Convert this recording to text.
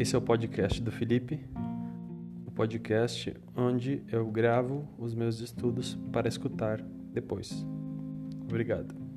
Esse é o podcast do Felipe, o podcast onde eu gravo os meus estudos para escutar depois. Obrigado.